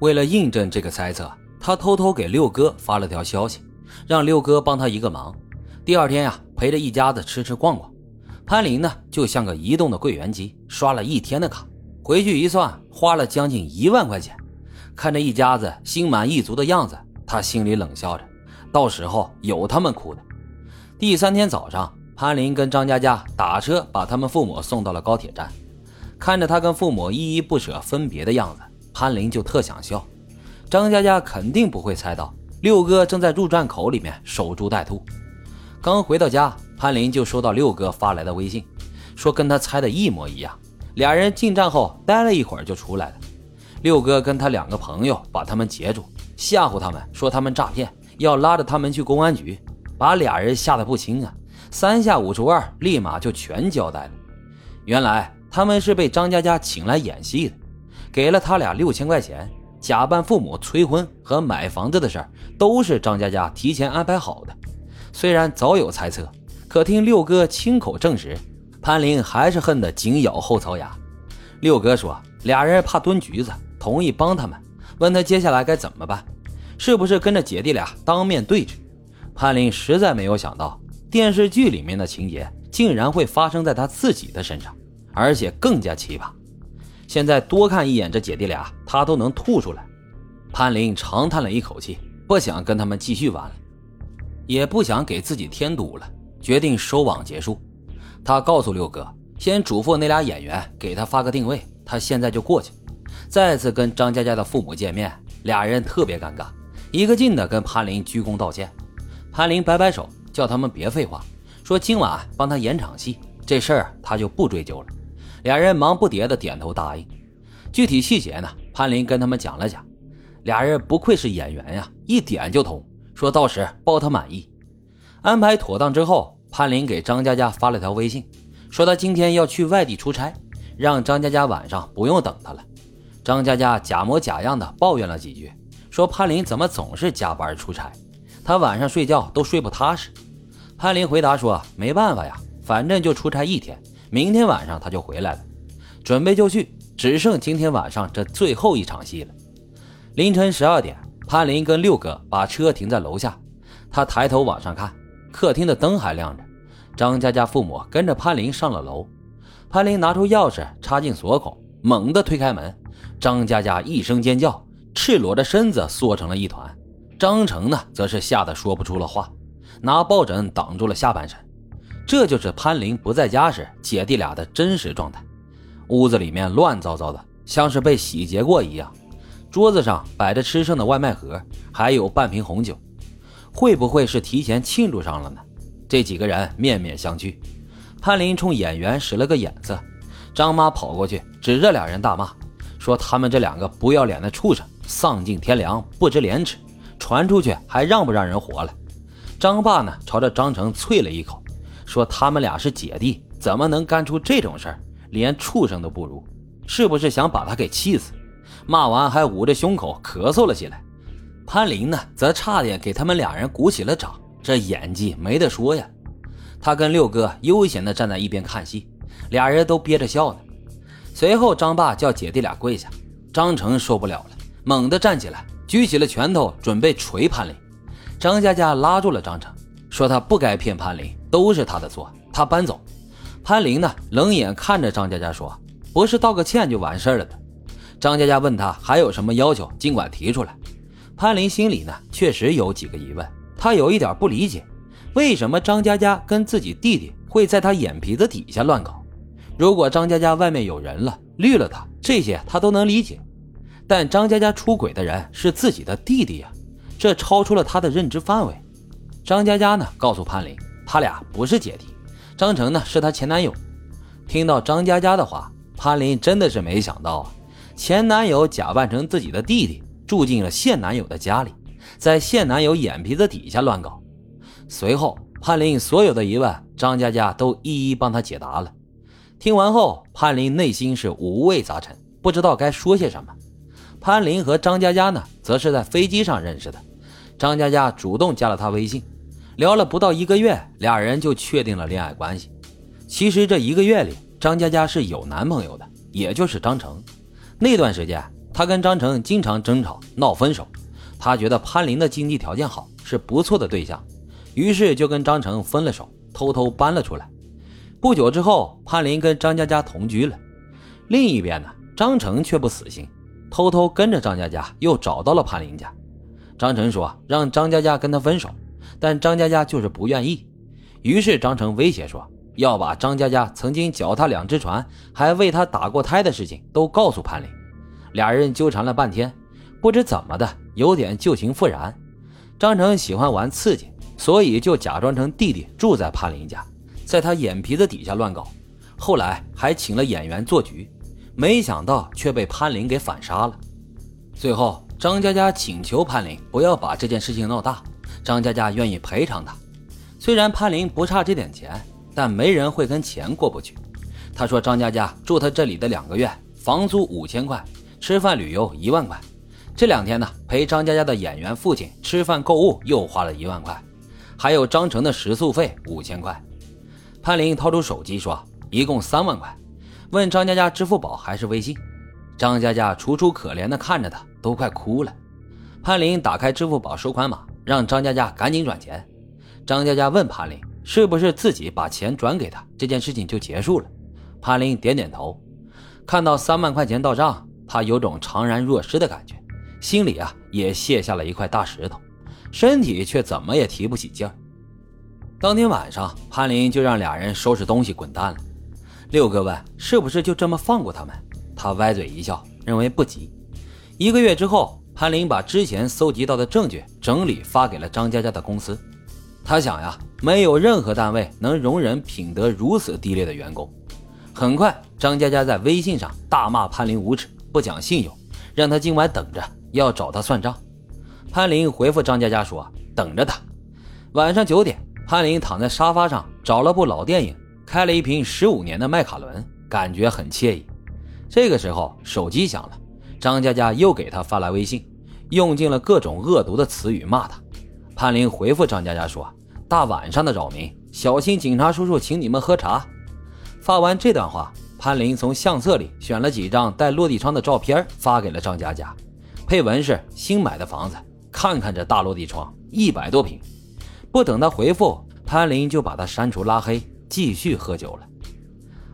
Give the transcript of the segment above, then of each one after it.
为了印证这个猜测，他偷偷给六哥发了条消息，让六哥帮他一个忙。第二天呀，陪着一家子吃吃逛逛。潘林呢，就像个移动的柜员机，刷了一天的卡，回去一算，花了将近一万块钱。看着一家子心满意足的样子，他心里冷笑着，到时候有他们哭的。第三天早上，潘林跟张佳佳打车把他们父母送到了高铁站，看着他跟父母依依不舍分别的样子。潘林就特想笑，张佳佳肯定不会猜到六哥正在入站口里面守株待兔。刚回到家，潘林就收到六哥发来的微信，说跟他猜的一模一样。俩人进站后待了一会儿就出来了。六哥跟他两个朋友把他们截住，吓唬他们说他们诈骗，要拉着他们去公安局，把俩人吓得不轻啊。三下五除二，立马就全交代了。原来他们是被张佳佳请来演戏的。给了他俩六千块钱，假扮父母催婚和买房子的事儿都是张佳佳提前安排好的。虽然早有猜测，可听六哥亲口证实，潘林还是恨得紧咬后槽牙。六哥说，俩人怕蹲局子，同意帮他们，问他接下来该怎么办，是不是跟着姐弟俩当面对质？潘林实在没有想到，电视剧里面的情节竟然会发生在他自己的身上，而且更加奇葩。现在多看一眼这姐弟俩，他都能吐出来。潘林长叹了一口气，不想跟他们继续玩了，也不想给自己添堵了，决定收网结束。他告诉六哥，先嘱咐那俩演员给他发个定位，他现在就过去。再次跟张佳佳的父母见面，俩人特别尴尬，一个劲的跟潘林鞠躬道歉。潘林摆摆手，叫他们别废话，说今晚帮他演场戏，这事儿他就不追究了。俩人忙不迭的点头答应，具体细节呢？潘林跟他们讲了讲。俩人不愧是演员呀，一点就通，说到时包他满意。安排妥当之后，潘林给张佳佳发了条微信，说他今天要去外地出差，让张佳佳晚上不用等他了。张佳佳假模假样的抱怨了几句，说潘林怎么总是加班出差，他晚上睡觉都睡不踏实。潘林回答说：“没办法呀，反正就出差一天。”明天晚上他就回来了，准备就绪，只剩今天晚上这最后一场戏了。凌晨十二点，潘林跟六哥把车停在楼下，他抬头往上看，客厅的灯还亮着。张佳佳父母跟着潘林上了楼，潘林拿出钥匙插进锁孔，猛地推开门，张佳佳一声尖叫，赤裸着身子缩成了一团。张成呢，则是吓得说不出了话，拿抱枕挡住了下半身。这就是潘林不在家时姐弟俩的真实状态。屋子里面乱糟糟的，像是被洗劫过一样。桌子上摆着吃剩的外卖盒，还有半瓶红酒。会不会是提前庆祝上了呢？这几个人面面相觑。潘林冲演员使了个眼色，张妈跑过去指着两人大骂，说他们这两个不要脸的畜生，丧尽天良，不知廉耻，传出去还让不让人活了？张爸呢，朝着张成啐了一口。说他们俩是姐弟，怎么能干出这种事儿？连畜生都不如，是不是想把他给气死？骂完还捂着胸口咳嗽了起来。潘林呢，则差点给他们俩人鼓起了掌，这演技没得说呀。他跟六哥悠闲地站在一边看戏，俩人都憋着笑呢。随后张爸叫姐弟俩跪下，张成受不了了，猛地站起来，举起了拳头准备捶潘林。张佳佳拉住了张成，说他不该骗潘林。都是他的错，他搬走。潘林呢，冷眼看着张佳佳说：“不是道个歉就完事儿了的。”张佳佳问他还有什么要求，尽管提出来。潘林心里呢，确实有几个疑问，他有一点不理解，为什么张佳佳跟自己弟弟会在他眼皮子底下乱搞？如果张佳佳外面有人了，绿了他，这些他都能理解。但张佳佳出轨的人是自己的弟弟呀，这超出了他的认知范围。张佳佳呢，告诉潘林。他俩不是姐弟，张成呢是她前男友。听到张佳佳的话，潘林真的是没想到啊，前男友假扮成自己的弟弟，住进了现男友的家里，在现男友眼皮子底下乱搞。随后，潘林所有的疑问，张佳佳都一一帮他解答了。听完后，潘林内心是五味杂陈，不知道该说些什么。潘林和张佳佳呢，则是在飞机上认识的，张佳佳主动加了他微信。聊了不到一个月，俩人就确定了恋爱关系。其实这一个月里，张佳佳是有男朋友的，也就是张成。那段时间，她跟张成经常争吵闹分手。她觉得潘林的经济条件好，是不错的对象，于是就跟张成分了手，偷偷搬了出来。不久之后，潘林跟张佳佳同居了。另一边呢，张成却不死心，偷偷跟着张佳佳又找到了潘林家。张成说让张佳佳跟他分手，但张佳佳就是不愿意。于是张成威胁说要把张佳佳曾经脚踏两只船，还为他打过胎的事情都告诉潘林。俩人纠缠了半天，不知怎么的，有点旧情复燃。张成喜欢玩刺激，所以就假装成弟弟住在潘林家。在他眼皮子底下乱搞，后来还请了演员做局，没想到却被潘林给反杀了。最后，张佳佳请求潘林不要把这件事情闹大，张佳佳愿意赔偿他。虽然潘林不差这点钱，但没人会跟钱过不去。他说张佳佳住他这里的两个月，房租五千块，吃饭旅游一万块。这两天呢，陪张佳佳的演员父亲吃饭购物又花了一万块，还有张成的食宿费五千块。潘林掏出手机说：“一共三万块。”问张佳佳支付宝还是微信？张佳佳楚楚可怜地看着他，都快哭了。潘林打开支付宝收款码，让张佳佳赶紧转钱。张佳佳问潘林：“是不是自己把钱转给他，这件事情就结束了？”潘林点点头。看到三万块钱到账，他有种怅然若失的感觉，心里啊也卸下了一块大石头，身体却怎么也提不起劲儿。当天晚上，潘林就让俩人收拾东西滚蛋了。六哥问：“是不是就这么放过他们？”他歪嘴一笑，认为不急。一个月之后，潘林把之前搜集到的证据整理发给了张佳佳的公司。他想呀，没有任何单位能容忍品德如此低劣的员工。很快，张佳佳在微信上大骂潘林无耻、不讲信用，让他今晚等着，要找他算账。潘林回复张佳佳说：“等着他。”晚上九点。潘林躺在沙发上，找了部老电影，开了一瓶十五年的麦卡伦，感觉很惬意。这个时候，手机响了，张佳佳又给他发来微信，用尽了各种恶毒的词语骂他。潘林回复张佳佳说：“大晚上的扰民，小心警察叔叔请你们喝茶。”发完这段话，潘林从相册里选了几张带落地窗的照片发给了张佳佳，配文是：“新买的房子，看看这大落地窗，一百多平。”不等他回复，潘林就把他删除拉黑，继续喝酒了。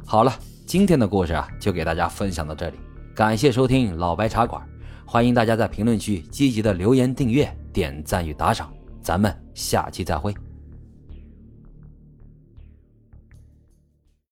好了，今天的故事啊，就给大家分享到这里，感谢收听老白茶馆，欢迎大家在评论区积极的留言、订阅、点赞与打赏，咱们下期再会。